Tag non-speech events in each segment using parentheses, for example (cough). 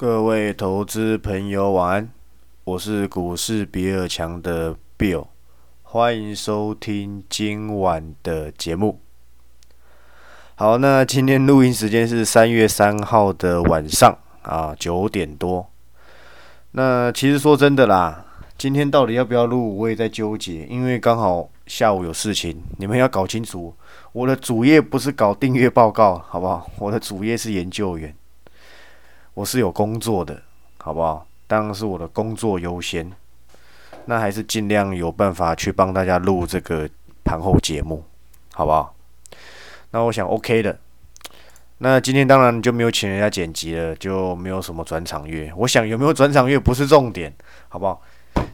各位投资朋友晚安，我是股市比尔强的 Bill，欢迎收听今晚的节目。好，那今天录音时间是三月三号的晚上啊九点多。那其实说真的啦，今天到底要不要录，我也在纠结，因为刚好下午有事情，你们要搞清楚，我的主业不是搞订阅报告，好不好？我的主业是研究员。我是有工作的，好不好？当然是我的工作优先，那还是尽量有办法去帮大家录这个盘后节目，好不好？那我想 OK 的。那今天当然就没有请人家剪辑了，就没有什么转场乐。我想有没有转场乐不是重点，好不好？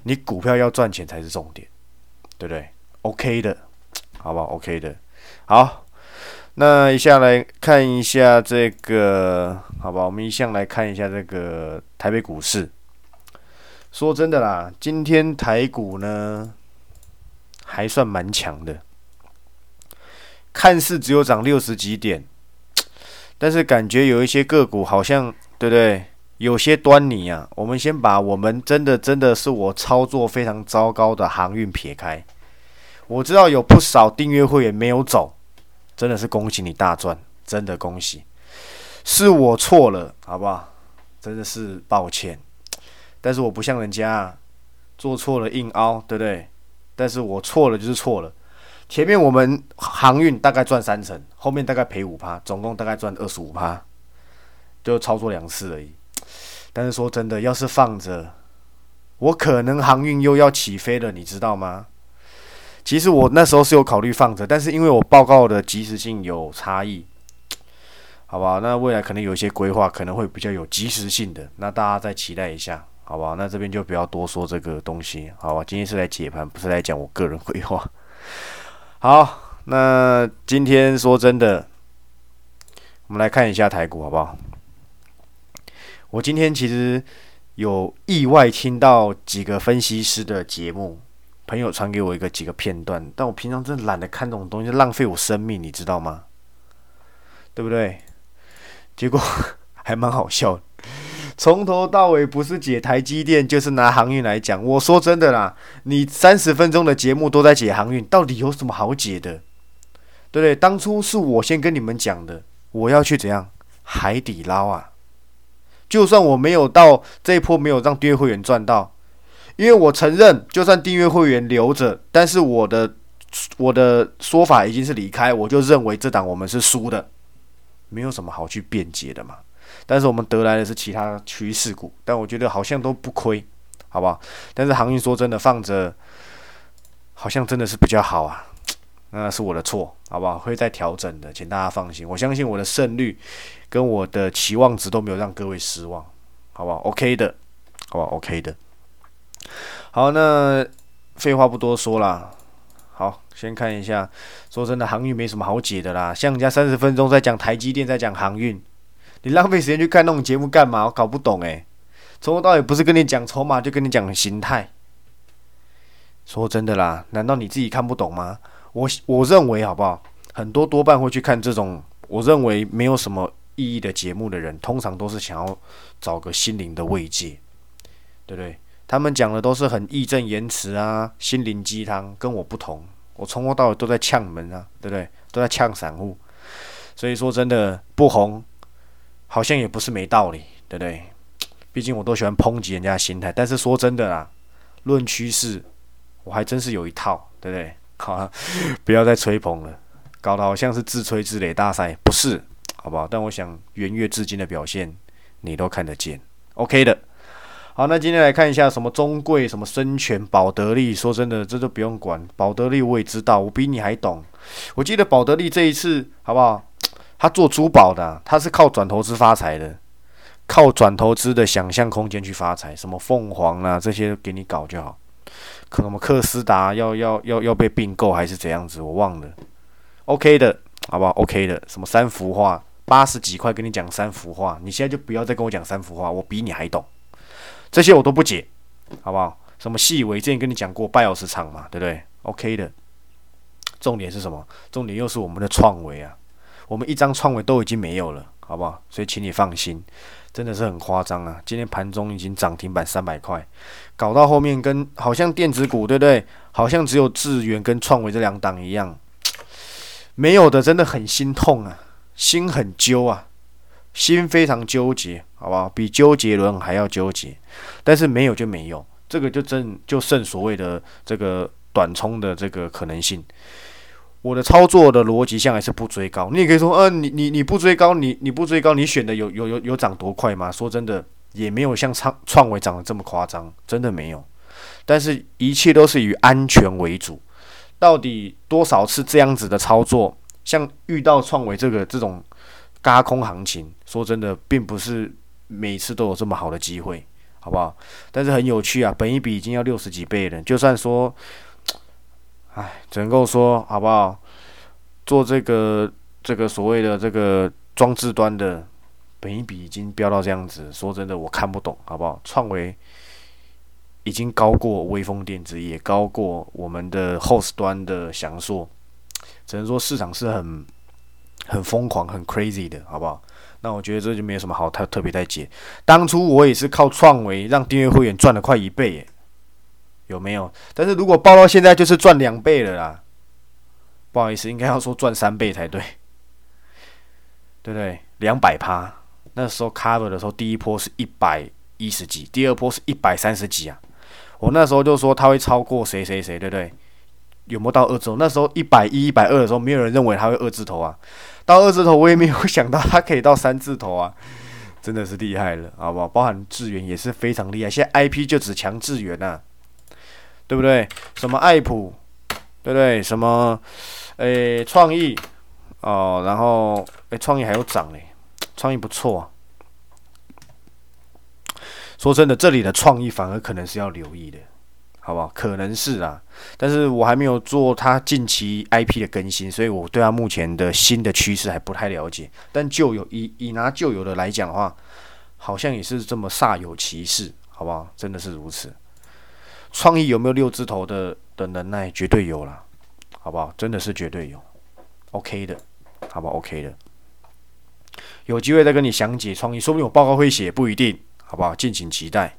你股票要赚钱才是重点，对不对？OK 的，好不好？OK 的，好。那一下来看一下这个，好吧？我们一向来看一下这个台北股市。说真的啦，今天台股呢还算蛮强的，看似只有涨六十几点，但是感觉有一些个股好像，对不对？有些端倪啊。我们先把我们真的真的是我操作非常糟糕的航运撇开，我知道有不少订阅会员没有走。真的是恭喜你大赚，真的恭喜，是我错了，好不好？真的是抱歉，但是我不像人家做错了硬凹，对不对？但是我错了就是错了。前面我们航运大概赚三成，后面大概赔五趴，总共大概赚二十五趴，就操作两次而已。但是说真的，要是放着，我可能航运又要起飞了，你知道吗？其实我那时候是有考虑放着，但是因为我报告的及时性有差异，好不好？那未来可能有一些规划，可能会比较有及时性的，那大家再期待一下，好不好？那这边就不要多说这个东西，好吧？今天是来解盘，不是来讲我个人规划。好，那今天说真的，我们来看一下台股，好不好？我今天其实有意外听到几个分析师的节目。朋友传给我一个几个片段，但我平常真的懒得看这种东西，浪费我生命，你知道吗？对不对？结果 (laughs) 还蛮好笑，从头到尾不是解台积电，就是拿航运来讲。我说真的啦，你三十分钟的节目都在解航运，到底有什么好解的？对不对？当初是我先跟你们讲的，我要去怎样海底捞啊？就算我没有到这一波，没有让订阅会员赚到。因为我承认，就算订阅会员留着，但是我的我的说法已经是离开，我就认为这档我们是输的，没有什么好去辩解的嘛。但是我们得来的是其他趋势股，但我觉得好像都不亏，好不好？但是航运说真的放着，好像真的是比较好啊，那是我的错，好不好？会再调整的，请大家放心。我相信我的胜率跟我的期望值都没有让各位失望，好不好？OK 的，好不好？OK 的。好，那废话不多说啦。好，先看一下。说真的，航运没什么好解的啦。像人家三十分钟在讲台积电，在讲航运，你浪费时间去看那种节目干嘛？我搞不懂诶。从头到尾不是跟你讲筹码，就跟你讲形态。说真的啦，难道你自己看不懂吗？我我认为好不好？很多多半会去看这种我认为没有什么意义的节目的人，通常都是想要找个心灵的慰藉，对不对？他们讲的都是很义正言辞啊，心灵鸡汤，跟我不同。我从头到尾都在呛门啊，对不对？都在呛散户。所以说真的不红，好像也不是没道理，对不对？毕竟我都喜欢抨击人家的心态。但是说真的啦，论趋势，我还真是有一套，对不对？好，(laughs) 不要再吹捧了，搞得好像是自吹自擂大赛，不是，好不好？但我想元月至今的表现，你都看得见，OK 的。好，那今天来看一下什么中贵、什么深全、保德利。说真的，这都不用管。保德利我也知道，我比你还懂。我记得保德利这一次好不好？他做珠宝的，他是靠转投资发财的，靠转投资的想象空间去发财。什么凤凰啊，这些给你搞就好。可能我们克斯达要要要要被并购还是怎样子，我忘了。OK 的，好不好？OK 的。什么三幅画，八十几块跟你讲三幅画，你现在就不要再跟我讲三幅画，我比你还懂。这些我都不解，好不好？什么细微，之前跟你讲过拜尔市场嘛，对不对？OK 的。重点是什么？重点又是我们的创维啊！我们一张创维都已经没有了，好不好？所以请你放心，真的是很夸张啊！今天盘中已经涨停板三百块，搞到后面跟好像电子股对不对？好像只有智源跟创维这两档一样，没有的真的很心痛啊，心很揪啊，心非常纠结，好不好？比周杰伦还要纠结，但是没有就没有，这个就真就剩所谓的这个短冲的这个可能性。我的操作的逻辑向来是不追高，你也可以说，嗯，你你你不追高，你你不追高，你选的有有有有涨多快吗？说真的，也没有像创创维涨得这么夸张，真的没有。但是，一切都是以安全为主。到底多少次这样子的操作，像遇到创维这个这种嘎空行情，说真的，并不是每次都有这么好的机会，好不好？但是很有趣啊，本一笔已经要六十几倍了，就算说。唉，只能够说好不好？做这个这个所谓的这个装置端的，本一笔已经飙到这样子，说真的，我看不懂，好不好？创维已经高过微风电子，也高过我们的 host 端的翔硕，只能说市场是很很疯狂、很 crazy 的，好不好？那我觉得这就没有什么好特特别在解。当初我也是靠创维让订阅会员赚了快一倍耶。有没有？但是如果报到现在就是赚两倍了啦，不好意思，应该要说赚三倍才对，对不对？两百趴，那时候 cover 的时候，第一波是一百一十几，第二波是一百三十几啊。我那时候就说他会超过谁谁谁，对不对？有没有到二字头？那时候一百一、一百二的时候，没有人认为他会二字头啊。到二字头，我也没有想到他可以到三字头啊，真的是厉害了，好不好？包含智源也是非常厉害，现在 IP 就只强智源呐。对不对？什么爱普，对不对？什么，诶，创意，哦，然后，诶，创意还有涨嘞，创意不错啊。说真的，这里的创意反而可能是要留意的，好不好？可能是啊，但是我还没有做它近期 IP 的更新，所以我对它目前的新的趋势还不太了解。但旧有以以拿旧有的来讲的话，好像也是这么煞有其事，好不好？真的是如此。创意有没有六字头的的能耐？绝对有了，好不好？真的是绝对有，OK 的，好不好？OK 的，有机会再跟你详解创意，说不定我报告会写，不一定，好不好？敬请期待。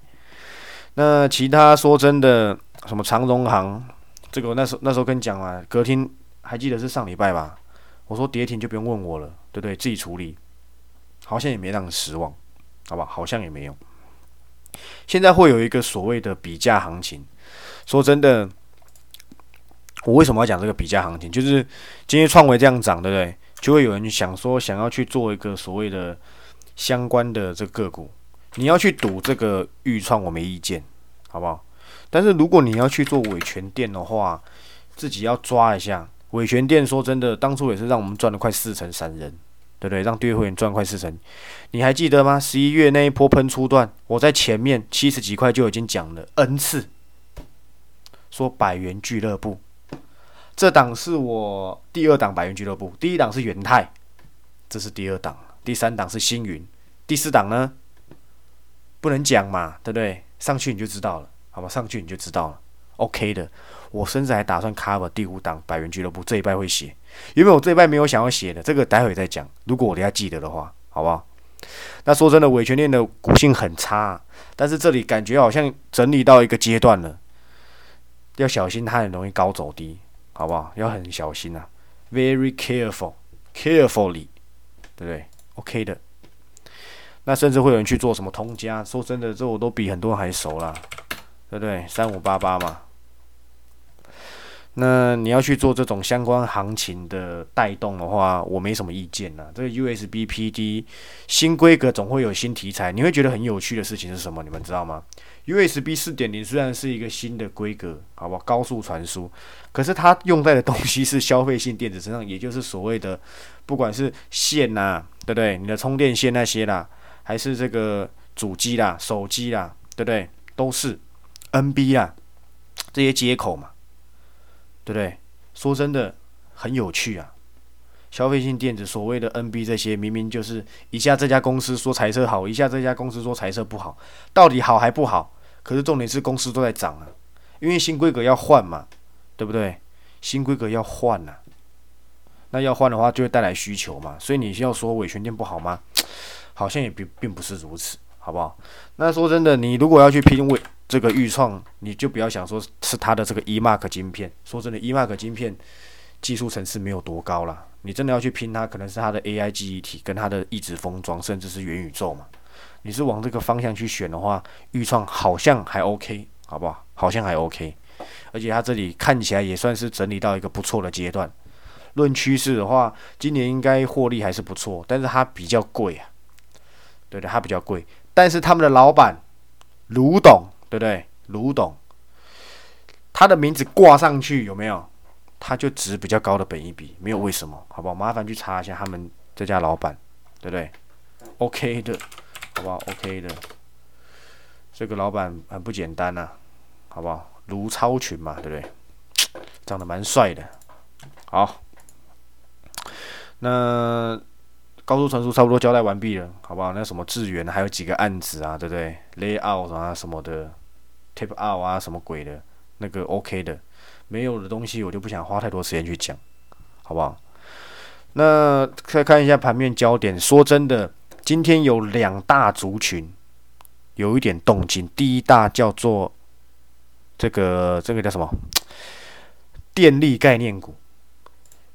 那其他说真的，什么长荣行，这个那时候那时候跟你讲啊，隔天还记得是上礼拜吧？我说跌停就不用问我了，对不对？自己处理，好像也没让你失望，好吧？好像也没有。现在会有一个所谓的比价行情。说真的，我为什么要讲这个比价行情？就是今天创维这样涨，对不对？就会有人想说，想要去做一个所谓的相关的这个股。你要去赌这个预创，我没意见，好不好？但是如果你要去做伪权店的话，自己要抓一下。伪权店说真的，当初也是让我们赚了快四成散人。对不对？让订阅会员赚快四成，你还记得吗？十一月那一波喷出段，我在前面七十几块就已经讲了 n 次，说百元俱乐部，这档是我第二档百元俱乐部，第一档是元泰，这是第二档，第三档是星云，第四档呢不能讲嘛，对不对？上去你就知道了，好吧？上去你就知道了，OK 的。我甚至还打算 cover 第五档百元俱乐部这一拜会写。因为我这一半没有想要写的，这个待会再讲。如果我等下记得的话，好不好？那说真的，伪权链的股性很差，但是这里感觉好像整理到一个阶段了，要小心它很容易高走低，好不好？要很小心啊，very careful，carefully，对不对？OK 的。那甚至会有人去做什么通家？说真的，这我都比很多人还熟啦，对不对？三五八八嘛。那你要去做这种相关行情的带动的话，我没什么意见呐。这个 USB PD 新规格总会有新题材，你会觉得很有趣的事情是什么？你们知道吗？USB 四点零虽然是一个新的规格，好不好？高速传输，可是它用在的东西是消费性电子身上，也就是所谓的不管是线呐，对不对？你的充电线那些啦，还是这个主机啦、手机啦，对不对？都是 NB 啦这些接口嘛。对不对？说真的，很有趣啊！消费性电子所谓的 NB 这些，明明就是一下这家公司说彩色好，一下这家公司说彩色不好，到底好还不好？可是重点是公司都在涨啊，因为新规格要换嘛，对不对？新规格要换呐。那要换的话就会带来需求嘛，所以你需要说伟权店不好吗？好像也并并不是如此，好不好？那说真的，你如果要去拼伟这个预创，你就不要想说是它的这个 eMark 晶片。说真的，eMark 晶片技术层次没有多高啦，你真的要去拼它，可能是它的 AI 记忆体跟它的一直封装，甚至是元宇宙嘛。你是往这个方向去选的话，预创好像还 OK，好不好？好像还 OK，而且它这里看起来也算是整理到一个不错的阶段。论趋势的话，今年应该获利还是不错，但是它比较贵啊，对的，它比较贵。但是他们的老板卢董，对不对？卢董，他的名字挂上去有没有？他就值比较高的本一笔，没有为什么，好不好？麻烦去查一下他们这家老板，对不对？OK 的，好不好？OK 的，这个老板很不简单呐，好不好？卢超群嘛，对不对？长得蛮帅的，好。那高速传输差不多交代完毕了，好不好？那什么智源还有几个案子啊，对不对？Layout 啊什么的，tip Out 啊什么鬼的，那个 OK 的，没有的东西我就不想花太多时间去讲，好不好？那再看一下盘面焦点。说真的，今天有两大族群有一点动静。第一大叫做这个这个叫什么？电力概念股。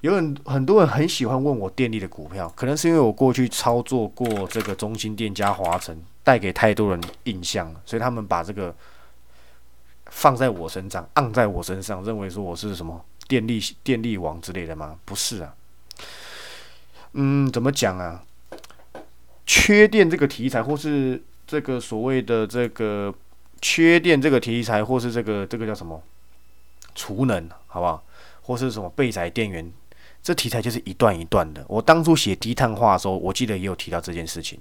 有很很多人很喜欢问我电力的股票，可能是因为我过去操作过这个中心电加华晨，带给太多人印象了，所以他们把这个放在我身上，按在我身上，认为说我是什么电力电力王之类的吗？不是啊，嗯，怎么讲啊？缺电这个题材，或是这个所谓的这个缺电这个题材，或是这个这个叫什么储能，好不好？或是什么备载电源？这题材就是一段一段的。我当初写低碳化的时候，我记得也有提到这件事情。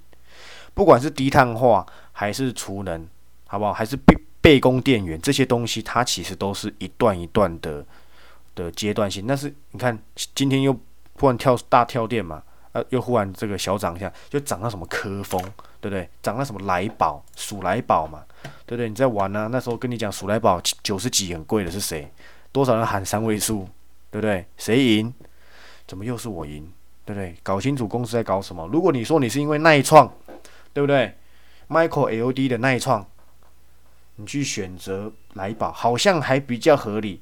不管是低碳化还是储能，好不好？还是备备供电源这些东西，它其实都是一段一段的的阶段性。但是你看，今天又忽然跳大跳电嘛，呃，又忽然这个小涨一下，就涨到什么科峰，对不对？涨到什么来宝、数来宝嘛，对不对？你在玩呢？那时候跟你讲数来宝九十几很贵的是谁？多少人喊三位数，对不对？谁赢？怎么又是我赢？对不对？搞清楚公司在搞什么。如果你说你是因为耐创，对不对？Michael LD 的耐创，你去选择来宝，好像还比较合理。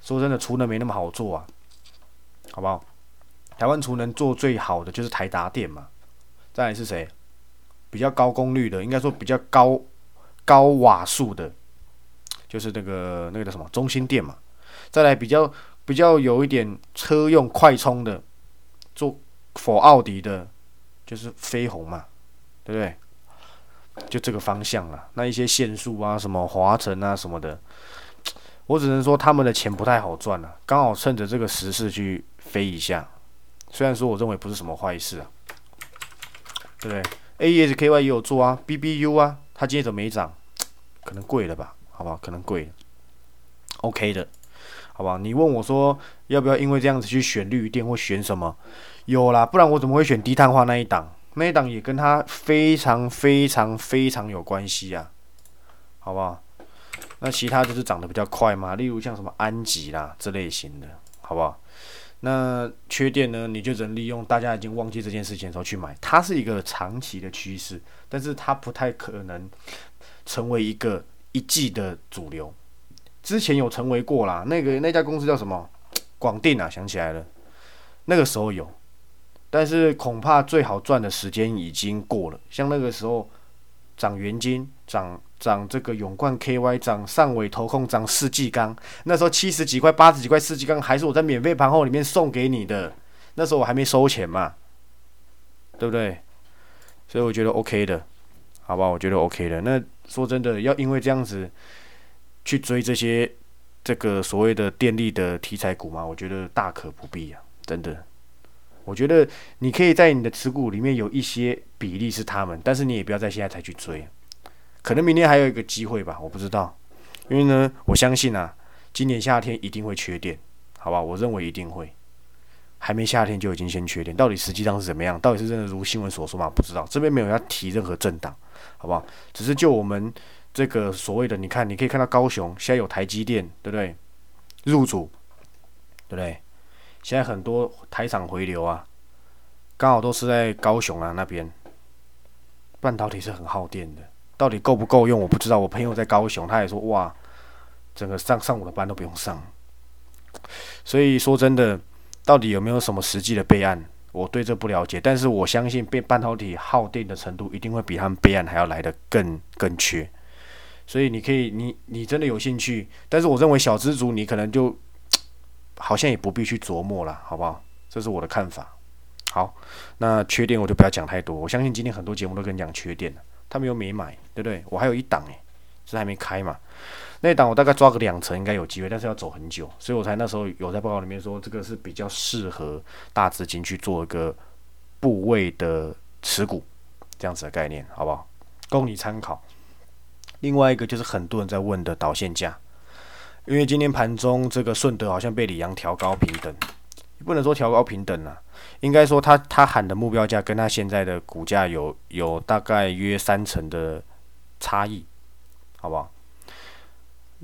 说真的，储能没那么好做啊，好不好？台湾储能做最好的就是台达电嘛。再来是谁？比较高功率的，应该说比较高高瓦数的，就是那个那个叫什么中心电嘛。再来比较。比较有一点车用快充的，做否奥迪的，就是飞鸿嘛，对不对？就这个方向了。那一些限速啊，什么华晨啊什么的，我只能说他们的钱不太好赚了。刚好趁着这个时势去飞一下，虽然说我认为不是什么坏事啊，对不对？A E S K Y 也有做啊，B B U 啊，它今天怎么没涨？可能贵了吧？好不好？可能贵，OK 的。好吧，你问我说要不要因为这样子去选绿电或选什么？有啦，不然我怎么会选低碳化那一档？那一档也跟它非常非常非常有关系啊，好不好？那其他就是涨得比较快嘛，例如像什么安吉啦这类型的，好不好？那缺点呢，你就只能利用大家已经忘记这件事情的时候去买，它是一个长期的趋势，但是它不太可能成为一个一季的主流。之前有成为过啦，那个那家公司叫什么？广电啊，想起来了，那个时候有，但是恐怕最好赚的时间已经过了。像那个时候涨元金，涨涨这个永冠 KY，涨上尾投控，涨世纪钢，那时候七十几块、八十几块世纪钢，还是我在免费盘后里面送给你的，那时候我还没收钱嘛，对不对？所以我觉得 OK 的，好吧，我觉得 OK 的。那说真的，要因为这样子。去追这些这个所谓的电力的题材股吗？我觉得大可不必啊，真的。我觉得你可以在你的持股里面有一些比例是他们，但是你也不要在现在才去追，可能明天还有一个机会吧，我不知道。因为呢，我相信啊，今年夏天一定会缺电，好吧？我认为一定会，还没夏天就已经先缺电，到底实际上是怎么样？到底是真的如新闻所说吗？不知道，这边没有要提任何政党，好不好？只是就我们。这个所谓的，你看，你可以看到高雄现在有台积电，对不对？入主，对不对？现在很多台厂回流啊，刚好都是在高雄啊那边。半导体是很耗电的，到底够不够用我不知道。我朋友在高雄，他也说哇，整个上上午的班都不用上。所以说真的，到底有没有什么实际的备案，我对这不了解。但是我相信，被半导体耗电的程度一定会比他们备案还要来的更更缺。所以你可以，你你真的有兴趣，但是我认为小资族你可能就 (tsk) 好像也不必去琢磨了，好不好？这是我的看法。好，那缺点我就不要讲太多。我相信今天很多节目都跟你讲缺点了，他们又没买，对不对？我还有一档诶，是还没开嘛。那档我大概抓个两成应该有机会，但是要走很久，所以我才那时候有在报告里面说，这个是比较适合大资金去做一个部位的持股这样子的概念，好不好？供你参考。另外一个就是很多人在问的导线价，因为今天盘中这个顺德好像被李阳调高平等，不能说调高平等啊，应该说他他喊的目标价跟他现在的股价有有大概约三成的差异，好不好？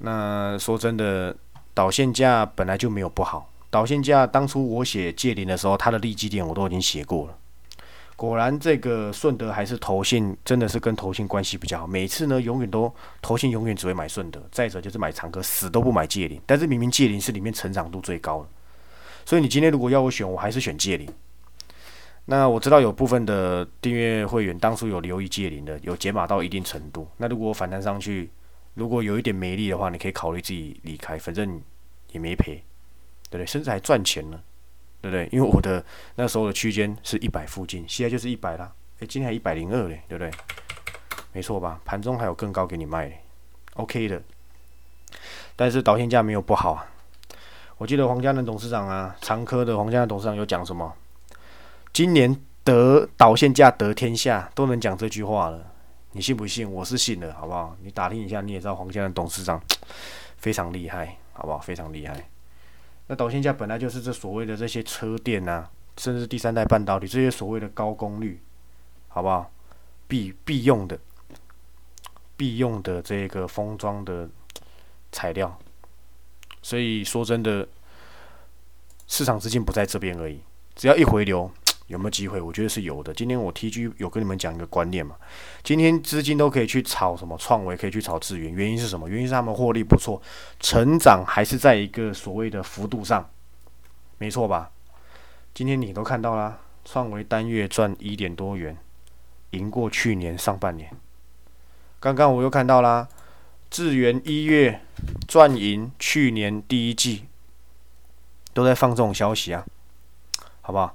那说真的，导线价本来就没有不好，导线价当初我写借零的时候，它的利基点我都已经写过了。果然，这个顺德还是投信，真的是跟投信关系比较好。每次呢，永远都投信永远只会买顺德，再者就是买长科，死都不买借零。但是明明借零是里面成长度最高的，所以你今天如果要我选，我还是选借零。那我知道有部分的订阅会员当初有留意借零的，有解码到一定程度。那如果反弹上去，如果有一点没力的话，你可以考虑自己离开，反正也没赔，对不对？甚至还赚钱呢。对不对？因为我的那时候的区间是一百附近，现在就是一百啦。诶，今天还一百零二嘞，对不对？没错吧？盘中还有更高给你卖，OK 的。但是导线价没有不好啊。我记得黄家仁董事长啊，长科的黄家仁董事长有讲什么？今年得导线价得天下，都能讲这句话了。你信不信？我是信的，好不好？你打听一下，你也知道黄家仁董事长 (tsk) 非常厉害，好不好？非常厉害。那导线架本来就是这所谓的这些车电呐，甚至第三代半导体这些所谓的高功率，好不好？必必用的、必用的这个封装的材料。所以说真的，市场资金不在这边而已，只要一回流。有没有机会？我觉得是有的。今天我 TG 有跟你们讲一个观念嘛，今天资金都可以去炒什么创维，可以去炒智源，原因是什么？原因是他们获利不错，成长还是在一个所谓的幅度上，没错吧？今天你都看到啦，创维单月赚一点多元，赢过去年上半年。刚刚我又看到啦，智源一月赚赢去年第一季，都在放这种消息啊，好不好？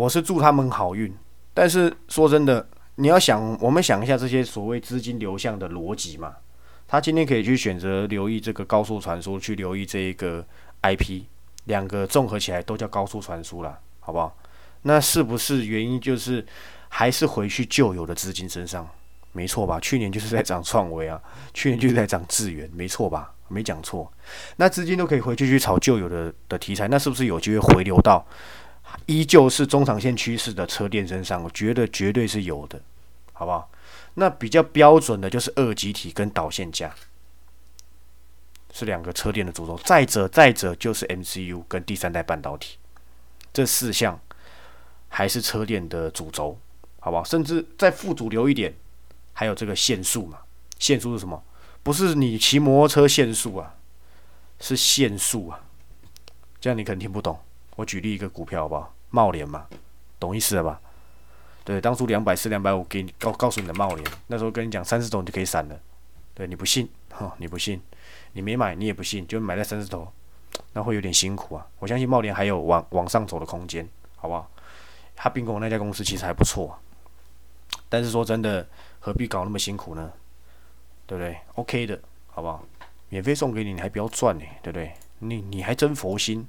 我是祝他们好运，但是说真的，你要想，我们想一下这些所谓资金流向的逻辑嘛。他今天可以去选择留意这个高速传输，去留意这一个 IP，两个综合起来都叫高速传输了，好不好？那是不是原因就是还是回去旧有的资金身上？没错吧？去年就是在涨创维啊，去年就是在涨智源，没错吧？没讲错。那资金都可以回去去炒旧有的的题材，那是不是有机会回流到？依旧是中长线趋势的车电身上，我觉得绝对是有的，好不好？那比较标准的就是二极体跟导线架，是两个车电的主轴。再者，再者就是 MCU 跟第三代半导体，这四项还是车电的主轴，好不好？甚至再副主流一点，还有这个限速嘛？限速是什么？不是你骑摩托车限速啊，是限速啊，这样你可能听不懂。我举例一个股票好不好？茂联嘛，懂意思了吧？对，当初两百四、两百五给你告告诉你的茂联，那时候跟你讲三十头就可以散了。对，你不信，哈，你不信，你没买，你也不信，就买在三十头，那会有点辛苦啊。我相信茂联还有往往上走的空间，好不好？他并购那家公司其实还不错，但是说真的，何必搞那么辛苦呢？对不对？OK 的，好不好？免费送给你，你还不要赚呢，对不对？你你还真佛心。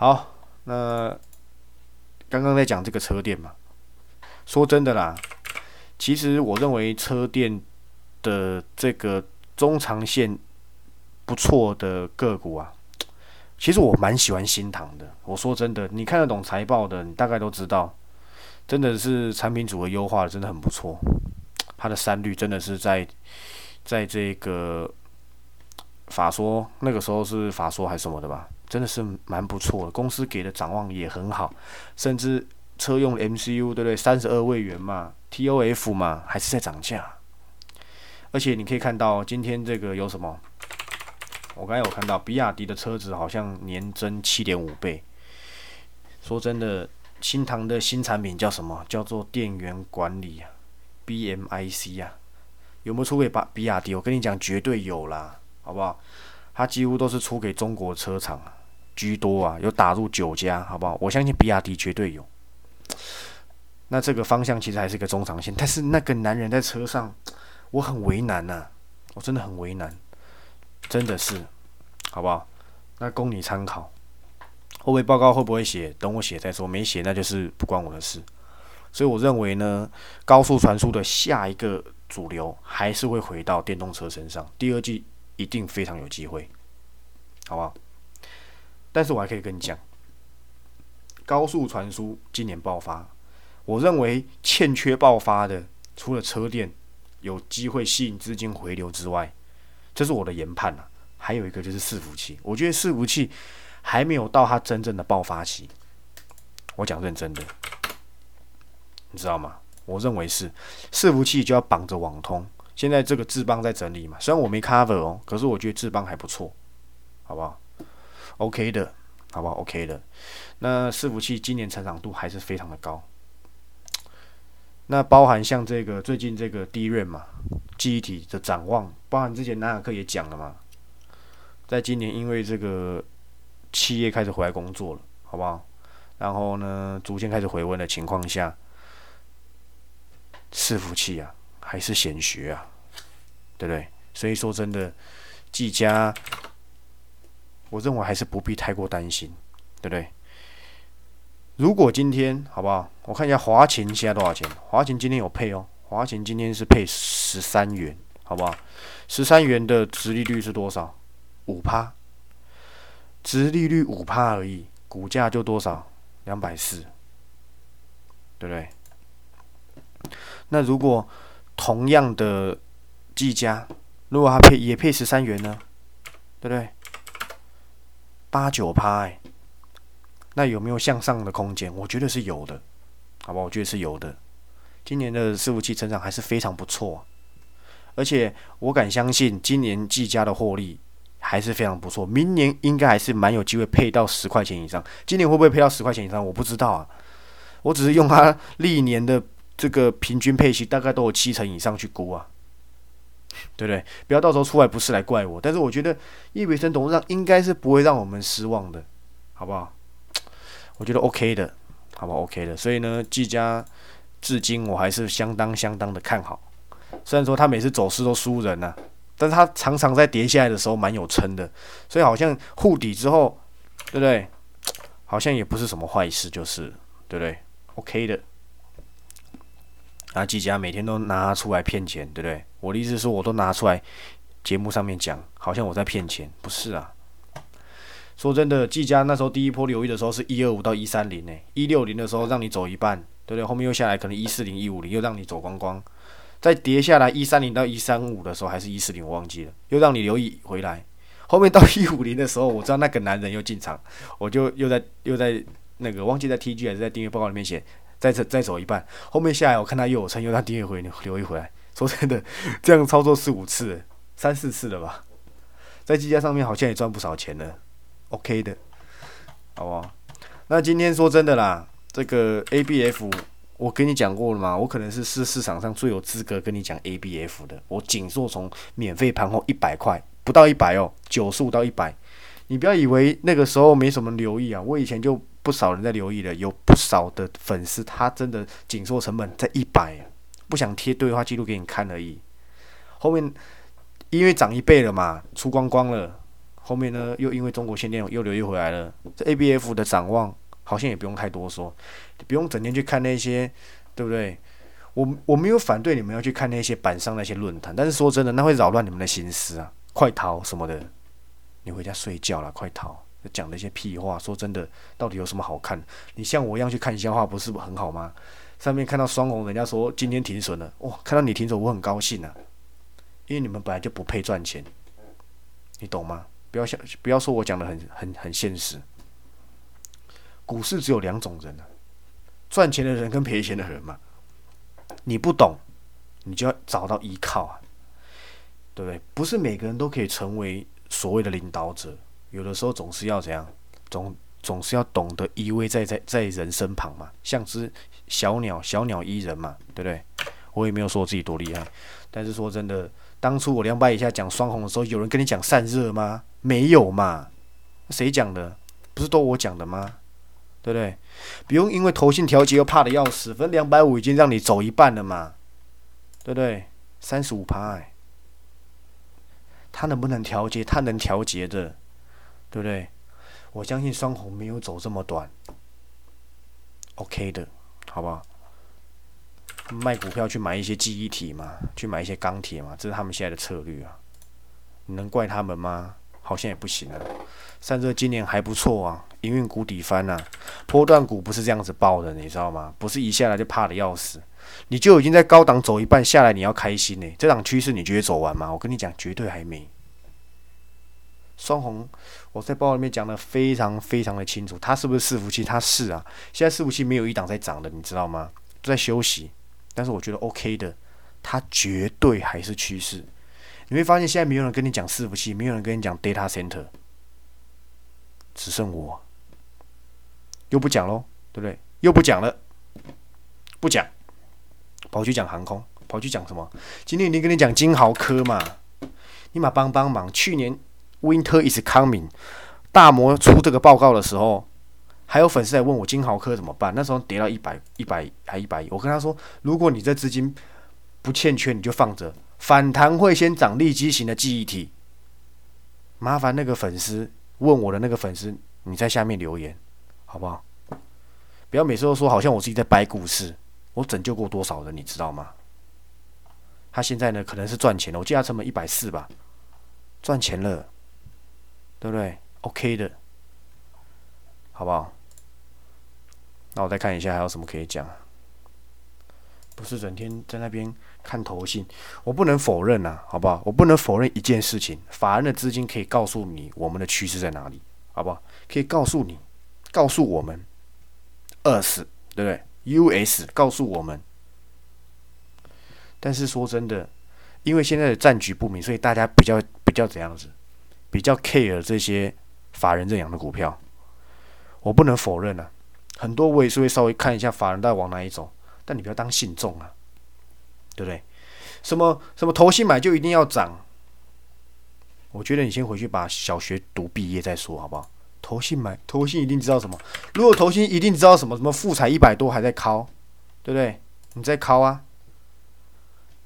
好，那刚刚在讲这个车店嘛，说真的啦，其实我认为车店的这个中长线不错的个股啊，其实我蛮喜欢新塘的。我说真的，你看得懂财报的，你大概都知道，真的是产品组合优化的真的很不错，它的三率真的是在在这个法说那个时候是法说还是什么的吧？真的是蛮不错的，公司给的展望也很好，甚至车用 MCU 对不对？三十二位元嘛，TOF 嘛，还是在涨价。而且你可以看到今天这个有什么？我刚才有看到比亚迪的车子好像年增七点五倍。说真的，新唐的新产品叫什么？叫做电源管理啊，BMIC 啊，有没有出给把比亚迪？我跟你讲，绝对有啦，好不好？它几乎都是出给中国车厂居多啊，有打入九家，好不好？我相信比亚迪绝对有。那这个方向其实还是一个中长线，但是那个男人在车上。我很为难呐，我真的很为难，真的是，好不好？那供你参考。后面报告会不会写？等我写再说，没写那就是不关我的事。所以我认为呢，高速传输的下一个主流还是会回到电动车身上，第二季一定非常有机会，好不好？但是我还可以跟你讲，高速传输今年爆发，我认为欠缺爆发的，除了车电。有机会吸引资金回流之外，这是我的研判啊。还有一个就是伺服器，我觉得伺服器还没有到它真正的爆发期。我讲认真的，你知道吗？我认为是伺服器就要绑着网通。现在这个智邦在整理嘛，虽然我没 cover 哦，可是我觉得智邦还不错，好不好？OK 的，好不好？OK 的。那伺服器今年成长度还是非常的高。那包含像这个最近这个低润嘛，记忆体的展望，包含之前南亚克也讲了嘛，在今年因为这个企业开始回来工作了，好不好？然后呢，逐渐开始回温的情况下，伺服器啊还是显学啊，对不对？所以说真的，技嘉，我认为还是不必太过担心，对不对？如果今天好不好？我看一下华勤现在多少钱？华勤今天有配哦，华勤今天是配十三元，好不好？十三元的值利率是多少？五趴，值利率五趴而已，股价就多少？两百四，对不对？那如果同样的计价，如果它配也配十三元呢？对不对？八九趴哎。那有没有向上的空间？我觉得是有的，好吧？我觉得是有的。今年的伺服器成长还是非常不错，而且我敢相信，今年技嘉的获利还是非常不错。明年应该还是蛮有机会配到十块钱以上。今年会不会配到十块钱以上？我不知道啊。我只是用它历年的这个平均配息，大概都有七成以上去估啊，对不对？不要到时候出来不是来怪我。但是我觉得易伟生董事长应该是不会让我们失望的，好不好？我觉得 OK 的，好不好？OK 的，所以呢，技嘉至今我还是相当相当的看好。虽然说它每次走势都输人呐，但是它常常在跌下来的时候蛮有撑的，所以好像护底之后，对不对？好像也不是什么坏事，就是对不对？OK 的。啊，技嘉每天都拿出来骗钱，对不对？我的意思是说，我都拿出来节目上面讲，好像我在骗钱，不是啊。说真的，技嘉那时候第一波留意的时候是一二五到一三零呢，一六零的时候让你走一半，对不对？后面又下来可能一四零一五零又让你走光光，再跌下来一三零到一三五的时候还是一四零我忘记了，又让你留意回来。后面到一五零的时候，我知道那个男人又进场，我就又在又在那个忘记在 TG 还是在订阅报告里面写，再再再走一半，后面下来我看他又有撑，又让订阅回留一回来。说真的，这样操作四五次，三四次了吧，在技嘉上面好像也赚不少钱了。OK 的，好不好？那今天说真的啦，这个 ABF 我跟你讲过了嘛，我可能是市市场上最有资格跟你讲 ABF 的。我仅做从免费盘后一百块，不到一百哦，九十五到一百。你不要以为那个时候没什么留意啊，我以前就不少人在留意了，有不少的粉丝他真的紧缩成本在一百，不想贴对话记录给你看而已。后面因为涨一倍了嘛，出光光了。后面呢，又因为中国限电又流又回来了。这 A B F 的展望好像也不用太多说，不用整天去看那些，对不对？我我没有反对你们要去看那些板上那些论坛，但是说真的，那会扰乱你们的心思啊！快逃什么的，你回家睡觉了，快逃！讲了一些屁话，说真的，到底有什么好看？你像我一样去看笑话，不是很好吗？上面看到双红，人家说今天停损了，哇！看到你停损，我很高兴啊，因为你们本来就不配赚钱，你懂吗？不要想，不要说我讲的很很很现实。股市只有两种人啊，赚钱的人跟赔钱的人嘛。你不懂，你就要找到依靠啊，对不对？不是每个人都可以成为所谓的领导者，有的时候总是要怎样，总总是要懂得依偎在在在人身旁嘛，像只小鸟，小鸟依人嘛，对不对？我也没有说我自己多厉害，但是说真的，当初我两百以下讲双红的时候，有人跟你讲散热吗？没有嘛？谁讲的？不是都我讲的吗？对不对？不用因为头性调节又怕的要死，分两百五已经让你走一半了嘛，对不对？三十五趴，哎，他能不能调节？他能调节的，对不对？我相信双红没有走这么短，OK 的，好不好？卖股票去买一些记忆体嘛，去买一些钢铁嘛，这是他们现在的策略啊。你能怪他们吗？好像也不行啊。散热今年还不错啊，营运股底翻啊，波段股不是这样子爆的，你知道吗？不是一下来就怕的要死，你就已经在高档走一半下来，你要开心呢。这档趋势你觉得走完吗？我跟你讲，绝对还没。双红，我在报告里面讲的非常非常的清楚，它是不是伺服器？它是啊。现在伺服器没有一档在涨的，你知道吗？都在休息。但是我觉得 OK 的，它绝对还是趋势。你会发现现在没有人跟你讲伺服器，没有人跟你讲 data center，只剩我，又不讲喽，对不对？又不讲了，不讲，跑去讲航空，跑去讲什么？今天已经跟你讲金豪科嘛，你马帮帮忙。去年 Winter is coming，大摩出这个报告的时候。还有粉丝来问我金豪科怎么办？那时候跌到一百一百还一百一，我跟他说，如果你这资金不欠缺，你就放着，反弹会先涨利基型的记忆体。麻烦那个粉丝问我的那个粉丝，你在下面留言，好不好？不要每次都说好像我自己在掰故事，我拯救过多少人，你知道吗？他现在呢，可能是赚钱了，我记他成本一百四吧，赚钱了，对不对？OK 的，好不好？那我再看一下还有什么可以讲，不是整天在那边看头信，我不能否认呐，好不好？我不能否认一件事情，法人的资金可以告诉你我们的趋势在哪里，好不好？可以告诉你，告诉我们，US 对不对？US 告诉我们，但是说真的，因为现在的战局不明，所以大家比较比较怎样子，比较 care 这些法人认养的股票，我不能否认啊。很多我也是会稍微看一下法人在往哪里走，但你不要当信众啊，对不对？什么什么投信买就一定要涨？我觉得你先回去把小学读毕业再说，好不好？投信买，投信一定知道什么？如果投信一定知道什么？什么富彩一百多还在敲，对不对？你在敲啊？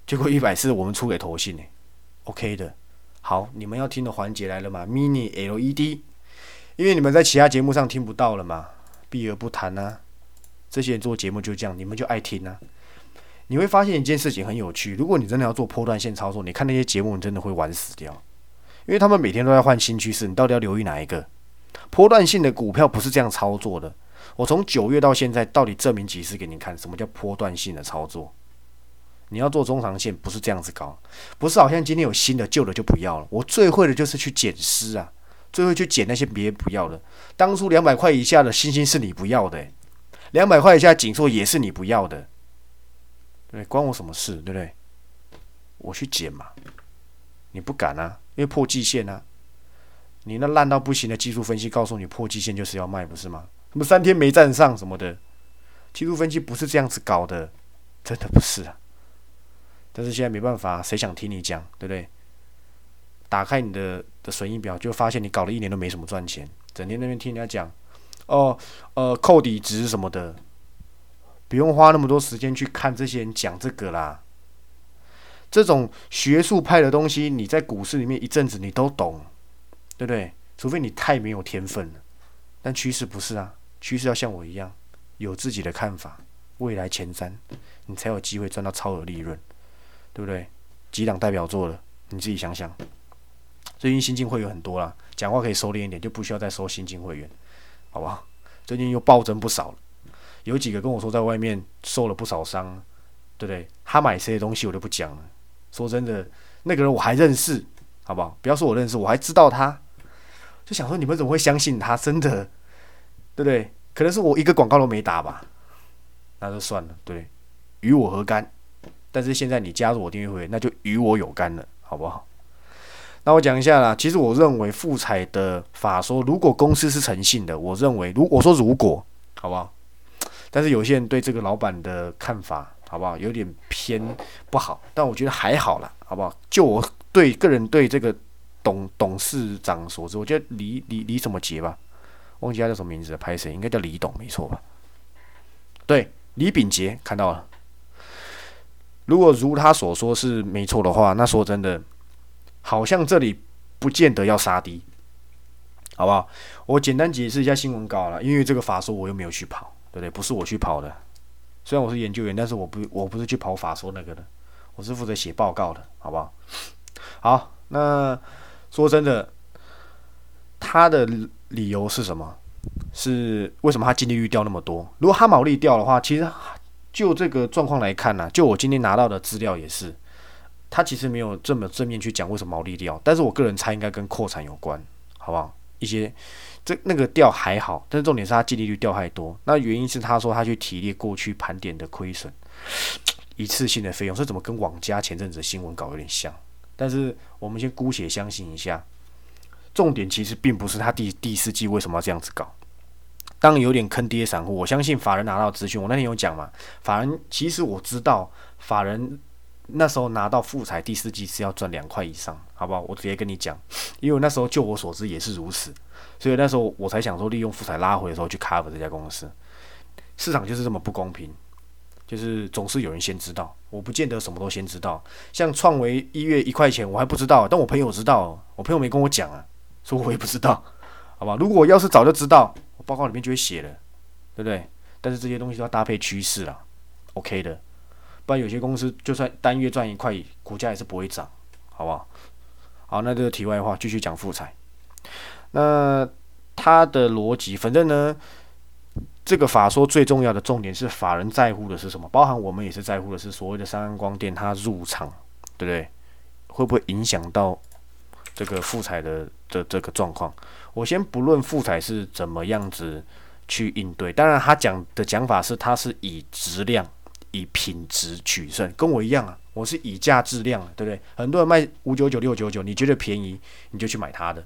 结果一百四我们出给投信呢？OK 的，好，你们要听的环节来了嘛？Mini LED，因为你们在其他节目上听不到了嘛。避而不谈呐？这些人做节目就这样，你们就爱听呐。你会发现一件事情很有趣，如果你真的要做波段线操作，你看那些节目，你真的会玩死掉，因为他们每天都在换新趋势，你到底要留意哪一个？波段性的股票不是这样操作的。我从九月到现在，到底证明几次给你看，什么叫波段性的操作？你要做中长线，不是这样子搞，不是好像今天有新的，旧的就不要了。我最会的就是去捡尸啊。最后去捡那些别人不要的。当初两百块以下的星星是你不要的，两百块以下锦硕也是你不要的，对，关我什么事，对不对？我去捡嘛，你不敢啊，因为破季线啊。你那烂到不行的技术分析告诉你破季线就是要卖，不是吗？什么三天没站上什么的，技术分析不是这样子搞的，真的不是啊。但是现在没办法，谁想听你讲，对不对？打开你的的损益表，就发现你搞了一年都没什么赚钱，整天那边听人家讲，哦，呃，扣底值什么的，不用花那么多时间去看这些人讲这个啦。这种学术派的东西，你在股市里面一阵子你都懂，对不对？除非你太没有天分了。但趋势不是啊，趋势要像我一样，有自己的看法，未来前瞻，你才有机会赚到超额利润，对不对？几档代表作了，你自己想想。最近新进会员很多了，讲话可以收敛一点，就不需要再收新进会员，好不好？最近又暴增不少了，有几个跟我说在外面受了不少伤，对不对？他买这些东西我就不讲了。说真的，那个人我还认识，好不好？不要说我认识，我还知道他，就想说你们怎么会相信他？真的，对不对？可能是我一个广告都没打吧，那就算了，对，与我何干？但是现在你加入我订阅会员，那就与我有干了，好不好？那我讲一下啦，其实我认为富彩的法说，如果公司是诚信的，我认为如我说如果，好不好？但是有些人对这个老板的看法，好不好？有点偏不好，但我觉得还好啦，好不好？就我对个人对这个董董事长所知，我觉得李李李什么杰吧，忘记他叫什么名字了，拍谁？应该叫李董，没错吧？对，李炳杰看到了。如果如他所说是没错的话，那说真的，好像这里不见得要杀低，好不好？我简单解释一下新闻稿了，因为这个法说我又没有去跑，对不对？不是我去跑的，虽然我是研究员，但是我不我不是去跑法说那个的，我是负责写报告的，好不好？好，那说真的，他的理由是什么？是为什么他净利率掉那么多？如果他毛利掉的话，其实。就这个状况来看呢，就我今天拿到的资料也是，他其实没有这么正面去讲为什么毛利掉，但是我个人猜应该跟扩产有关，好不好？一些这那个掉还好，但是重点是他净利率掉太多，那原因是他说他去提炼过去盘点的亏损，(tsk) 一次性的费用，这怎么跟网家前阵子新闻稿有点像？但是我们先姑且相信一下，重点其实并不是他第第四季为什么要这样子搞。当然有点坑爹散户，我相信法人拿到资讯，我那天有讲嘛，法人其实我知道，法人那时候拿到富彩第四季是要赚两块以上，好不好？我直接跟你讲，因为那时候就我所知也是如此，所以那时候我才想说利用富彩拉回的时候去 cover 这家公司。市场就是这么不公平，就是总是有人先知道，我不见得什么都先知道。像创维一月一块钱我还不知道，但我朋友知道，我朋友没跟我讲啊，所以我也不知道，好吧？如果要是早就知道。报告里面就会写了，对不对？但是这些东西都要搭配趋势啦 o k 的。不然有些公司就算单月赚一块，股价也是不会涨，好不好？好，那这个题外话，继续讲富彩。那它的逻辑，反正呢，这个法说最重要的重点是法人在乎的是什么？包含我们也是在乎的是所谓的三安光电它入场，对不对？会不会影响到这个复彩的的这个状况？我先不论复彩是怎么样子去应对，当然他讲的讲法是，他是以质量、以品质取胜，跟我一样啊，我是以价质量，对不对？很多人卖五九九、六九九，你觉得便宜，你就去买他的，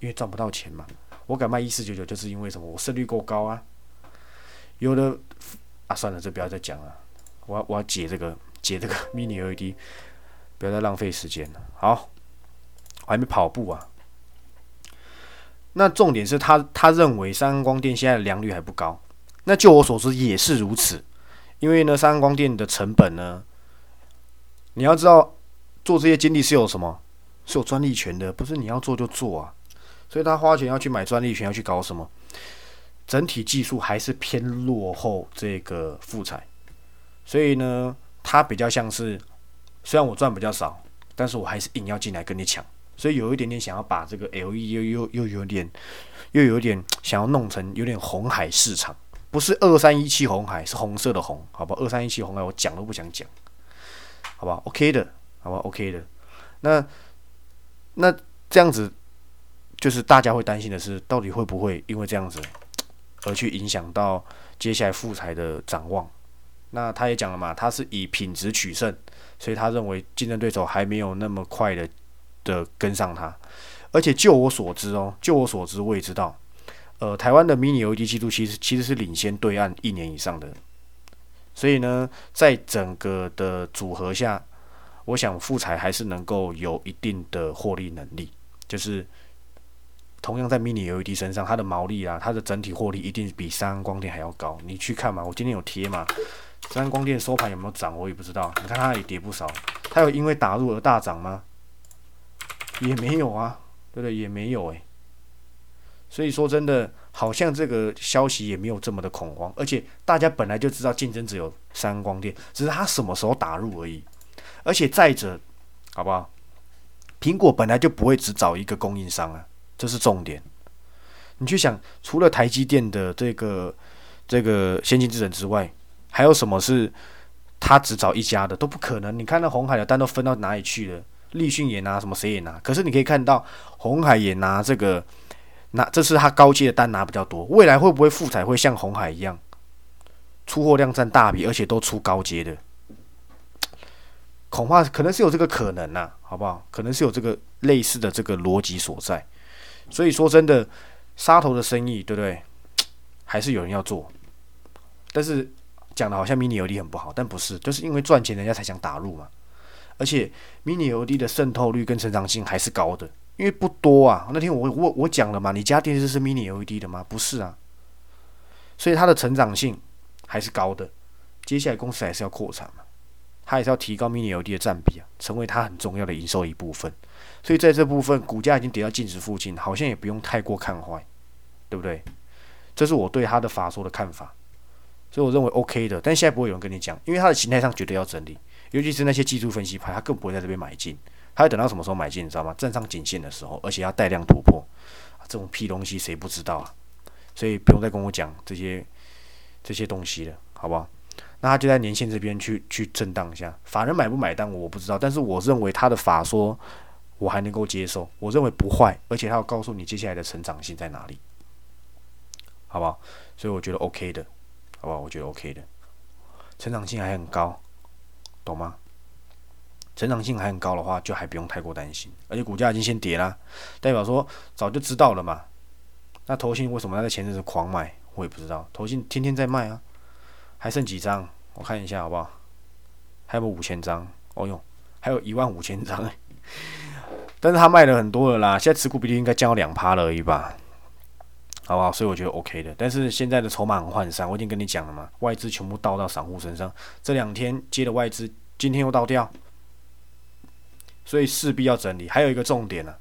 因为赚不到钱嘛。我敢卖一四九九，就是因为什么？我胜率够高啊。有的啊，算了，这不要再讲了，我要我要解这个解这个 (laughs) mini LED，不要再浪费时间了。好，还没跑步啊。那重点是他他认为三安光电现在的良率还不高，那就我所知也是如此，因为呢三安光电的成本呢，你要知道做这些经历是有什么是有专利权的，不是你要做就做啊，所以他花钱要去买专利权，要去搞什么，整体技术还是偏落后这个富彩，所以呢，他比较像是虽然我赚比较少，但是我还是硬要进来跟你抢。所以有一点点想要把这个 L E 又又又有点，又有点想要弄成有点红海市场，不是二三一七红海，是红色的红，好吧？二三一七红海我讲都不想讲，好吧？OK 的，好吧？OK 的。那那这样子，就是大家会担心的是，到底会不会因为这样子而去影响到接下来复材的展望？那他也讲了嘛，他是以品质取胜，所以他认为竞争对手还没有那么快的。的跟上它，而且就我所知哦，就我所知，我也知道，呃，台湾的 mini LED 技术其实其实是领先对岸一年以上的，所以呢，在整个的组合下，我想富彩还是能够有一定的获利能力，就是同样在 mini LED 身上，它的毛利啊，它的整体获利一定比三安光电还要高。你去看嘛，我今天有贴嘛，三安光电收盘有没有涨，我也不知道。你看它也跌不少，它有因为打入而大涨吗？也没有啊，对不对？也没有诶。所以说真的，好像这个消息也没有这么的恐慌，而且大家本来就知道竞争只有三光电，只是它什么时候打入而已。而且再者，好不好？苹果本来就不会只找一个供应商啊，这是重点。你去想，除了台积电的这个这个先进制程之外，还有什么是他只找一家的？都不可能。你看那红海的单都分到哪里去了？立讯也拿，什么谁也拿。可是你可以看到，红海也拿这个，拿这是他高阶的单拿比较多。未来会不会富彩会像红海一样，出货量占大比，而且都出高阶的？恐怕可能是有这个可能呐，好不好？可能是有这个类似的这个逻辑所在。所以说真的，杀头的生意，对不对？还是有人要做。但是讲的好像 mini LED 很不好，但不是，就是因为赚钱，人家才想打入嘛。而且 mini LED 的渗透率跟成长性还是高的，因为不多啊。那天我我我讲了嘛，你家电视是 mini LED 的吗？不是啊。所以它的成长性还是高的。接下来公司还是要扩产嘛。它还是要提高 Mini LED 的占比啊，成为它很重要的营收一部分。所以在这部分，股价已经跌到净值附近，好像也不用太过看坏，对不对？这是我对它的法说的看法。所以我认为 OK 的，但现在不会有人跟你讲，因为它的形态上绝对要整理，尤其是那些技术分析派，他更不会在这边买进，他要等到什么时候买进，你知道吗？站上颈线的时候，而且要带量突破，这种屁东西谁不知道啊？所以不用再跟我讲这些这些东西了，好不好？那他就在年线这边去去震荡一下，法人买不买单我不知道，但是我认为他的法说我还能够接受，我认为不坏，而且他要告诉你接下来的成长性在哪里，好不好？所以我觉得 OK 的，好不好？我觉得 OK 的，成长性还很高，懂吗？成长性还很高的话，就还不用太过担心，而且股价已经先跌了，代表说早就知道了嘛。那投信为什么要在前阵子狂买？我也不知道，投信天天在卖啊。还剩几张？我看一下好不好？还有五千张？哦哟，还有一万五千张但是他卖了很多了啦，现在持股比例应该降到两趴了而已吧？好不好？所以我觉得 OK 的。但是现在的筹码很涣散，我已经跟你讲了嘛，外资全部倒到散户身上。这两天接的外资，今天又倒掉，所以势必要整理。还有一个重点呢，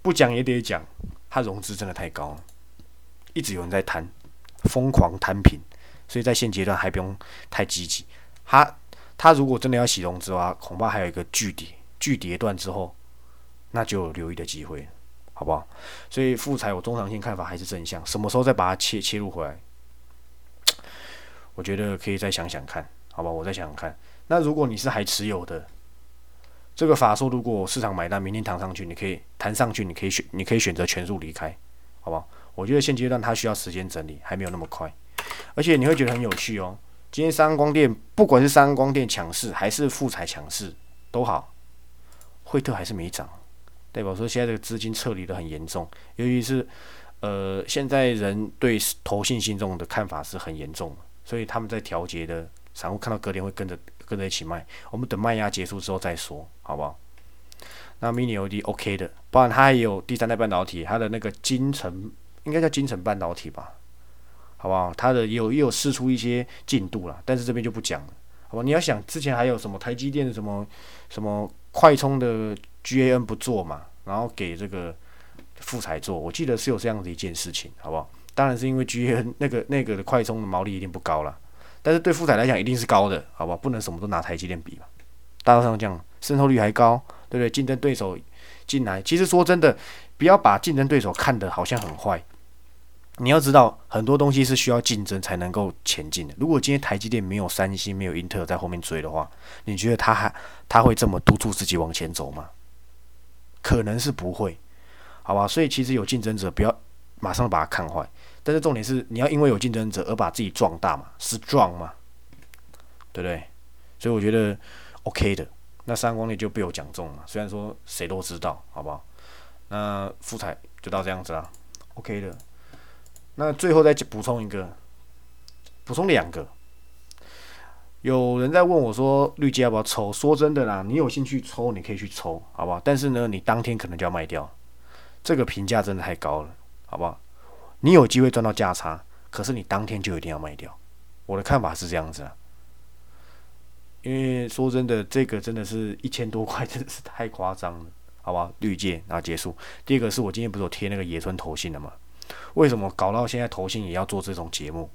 不讲也得讲，它融资真的太高了，一直有人在摊，疯狂摊平。所以在现阶段还不用太积极。他他如果真的要洗融资的话，恐怕还有一个巨跌，巨跌段之后，那就有留意的机会，好不好？所以复财我中长线看法还是正向，什么时候再把它切切入回来？我觉得可以再想想看，好吧？我再想想看。那如果你是还持有的，这个法说如果市场买单，明天弹上去，你可以弹上去，你可以选，你可以选择全数离开，好不好？我觉得现阶段它需要时间整理，还没有那么快。而且你会觉得很有趣哦。今天三光电，不管是三光电强势还是富彩强势都好，惠特还是没涨，代表说现在这个资金撤离的很严重。由于是呃，现在人对投信心中的看法是很严重，所以他们在调节的散户看到隔天会跟着跟着一起卖。我们等卖压结束之后再说，好不好？那 Mini LED OK 的，不然它还有第三代半导体，它的那个金城应该叫金城半导体吧。好不好？它的也有也有试出一些进度了，但是这边就不讲了，好吧？你要想之前还有什么台积电的什么什么快充的 GAN 不做嘛，然后给这个富彩做，我记得是有这样的一件事情，好不好？当然是因为 GAN 那个那个的快充的毛利一定不高了，但是对富彩来讲一定是高的，好不好？不能什么都拿台积电比嘛，大致上这样，渗透率还高，对不对？竞争对手进来，其实说真的，不要把竞争对手看得好像很坏。你要知道，很多东西是需要竞争才能够前进的。如果今天台积电没有三星、没有英特尔在后面追的话，你觉得他还他会这么督促自己往前走吗？可能是不会，好吧？所以其实有竞争者，不要马上把它看坏。但是重点是，你要因为有竞争者而把自己壮大嘛，strong 嘛，对不对？所以我觉得 OK 的。那三光力就被我讲中了，虽然说谁都知道，好不好？那富彩就到这样子啦，OK 的。那最后再补充一个，补充两个。有人在问我说：“绿基要不要抽？”说真的啦，你有兴趣抽，你可以去抽，好不好？但是呢，你当天可能就要卖掉，这个评价真的太高了，好不好？你有机会赚到价差，可是你当天就一定要卖掉。我的看法是这样子啊，因为说真的，这个真的是一千多块，真的是太夸张了，好不好？绿界，然后结束。第二个是我今天不是有贴那个野村头信的吗？为什么搞到现在投信也要做这种节目，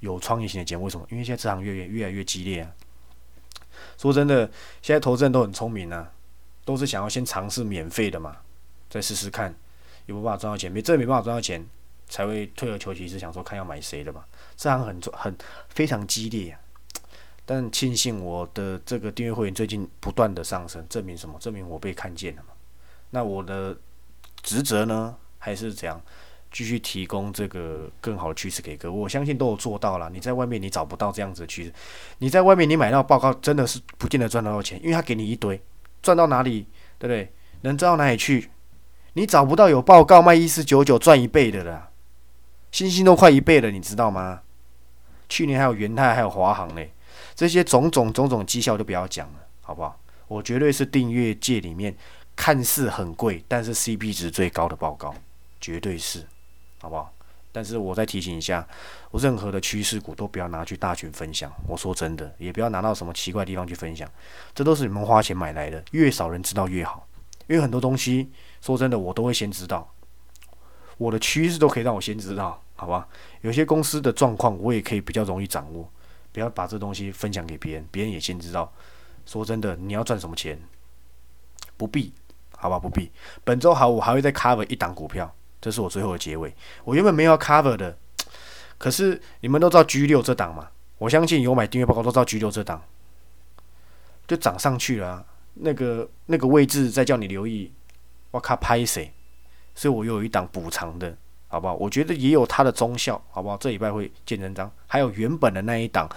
有创意型的节目？为什么？因为现在这行越越越来越激烈啊！说真的，现在投资人都很聪明啊，都是想要先尝试免费的嘛，再试试看有没有办法赚到钱。没这没办法赚到钱，才会退而求其次，想说看要买谁的嘛。这行很很非常激烈啊，但庆幸我的这个订阅会员最近不断的上升，证明什么？证明我被看见了嘛。那我的职责呢，还是怎样？继续提供这个更好的趋势给各位，我相信都有做到了。你在外面你找不到这样子的趋势，你在外面你买到报告真的是不见得赚得到钱，因为他给你一堆，赚到哪里，对不对？能赚到哪里去？你找不到有报告卖一四九九赚一倍的了，星星都快一倍了，你知道吗？去年还有元泰还有华航嘞，这些种种种种绩效就不要讲了，好不好？我绝对是订阅界里面看似很贵，但是 CP 值最高的报告，绝对是。好不好？但是我再提醒一下，我任何的趋势股都不要拿去大群分享。我说真的，也不要拿到什么奇怪地方去分享，这都是你们花钱买来的，越少人知道越好。因为很多东西，说真的，我都会先知道。我的趋势都可以让我先知道，好吧？有些公司的状况，我也可以比较容易掌握。不要把这东西分享给别人，别人也先知道。说真的，你要赚什么钱？不必，好吧？不必。本周好，我还会再 cover 一档股票。这是我最后的结尾。我原本没有 cover 的，可是你们都知道 G 六这档嘛？我相信有买订阅报告都知道 G 六这档就涨上去了。那个那个位置再叫你留意，我靠拍谁？所以我有一档补偿的，好不好？我觉得也有它的中效，好不好？这礼拜会见真章。还有原本的那一档，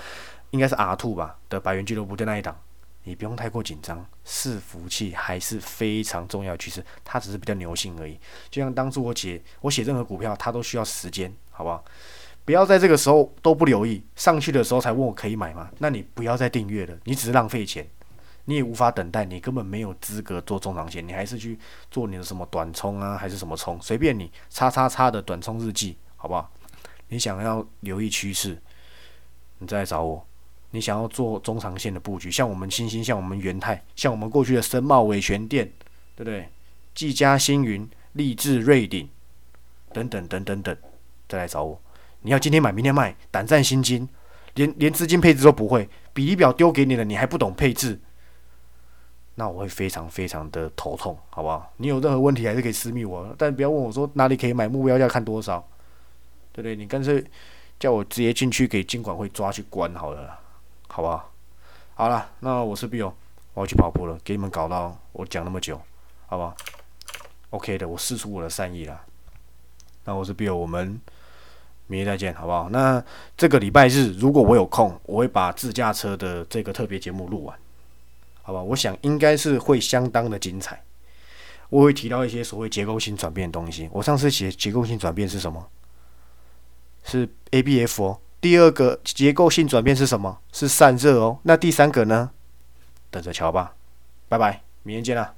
应该是 R Two 吧的百元俱乐部的那一档。你不用太过紧张，伺服器还是非常重要趋势，它只是比较牛性而已。就像当初我写我写任何股票，它都需要时间，好不好？不要在这个时候都不留意，上去的时候才问我可以买吗？那你不要再订阅了，你只是浪费钱，你也无法等待，你根本没有资格做中长线，你还是去做你的什么短冲啊，还是什么冲，随便你，叉叉叉的短冲日记，好不好？你想要留意趋势，你再来找我。你想要做中长线的布局，像我们新兴，像我们元泰，像我们过去的深茂伟全店，对不对？技嘉星云、立志瑞鼎等等等等等，再来找我。你要今天买，明天卖，胆战心惊，连连资金配置都不会，比例表丢给你了，你还不懂配置，那我会非常非常的头痛，好不好？你有任何问题还是可以私密我，但不要问我说哪里可以买，目标价看多少，对不对？你干脆叫我直接进去给监管会抓去关好了。好不好？好了，那我是 Bill，我要去跑步了，给你们搞到我讲那么久，好不好？OK 的，我试出我的善意了。那我是 Bill，我们明天再见，好不好？那这个礼拜日如果我有空，我会把自驾车的这个特别节目录完，好吧？我想应该是会相当的精彩。我会提到一些所谓结构性转变的东西。我上次写结构性转变是什么？是 ABF 哦。第二个结构性转变是什么？是散热哦。那第三个呢？等着瞧吧。拜拜，明天见啦。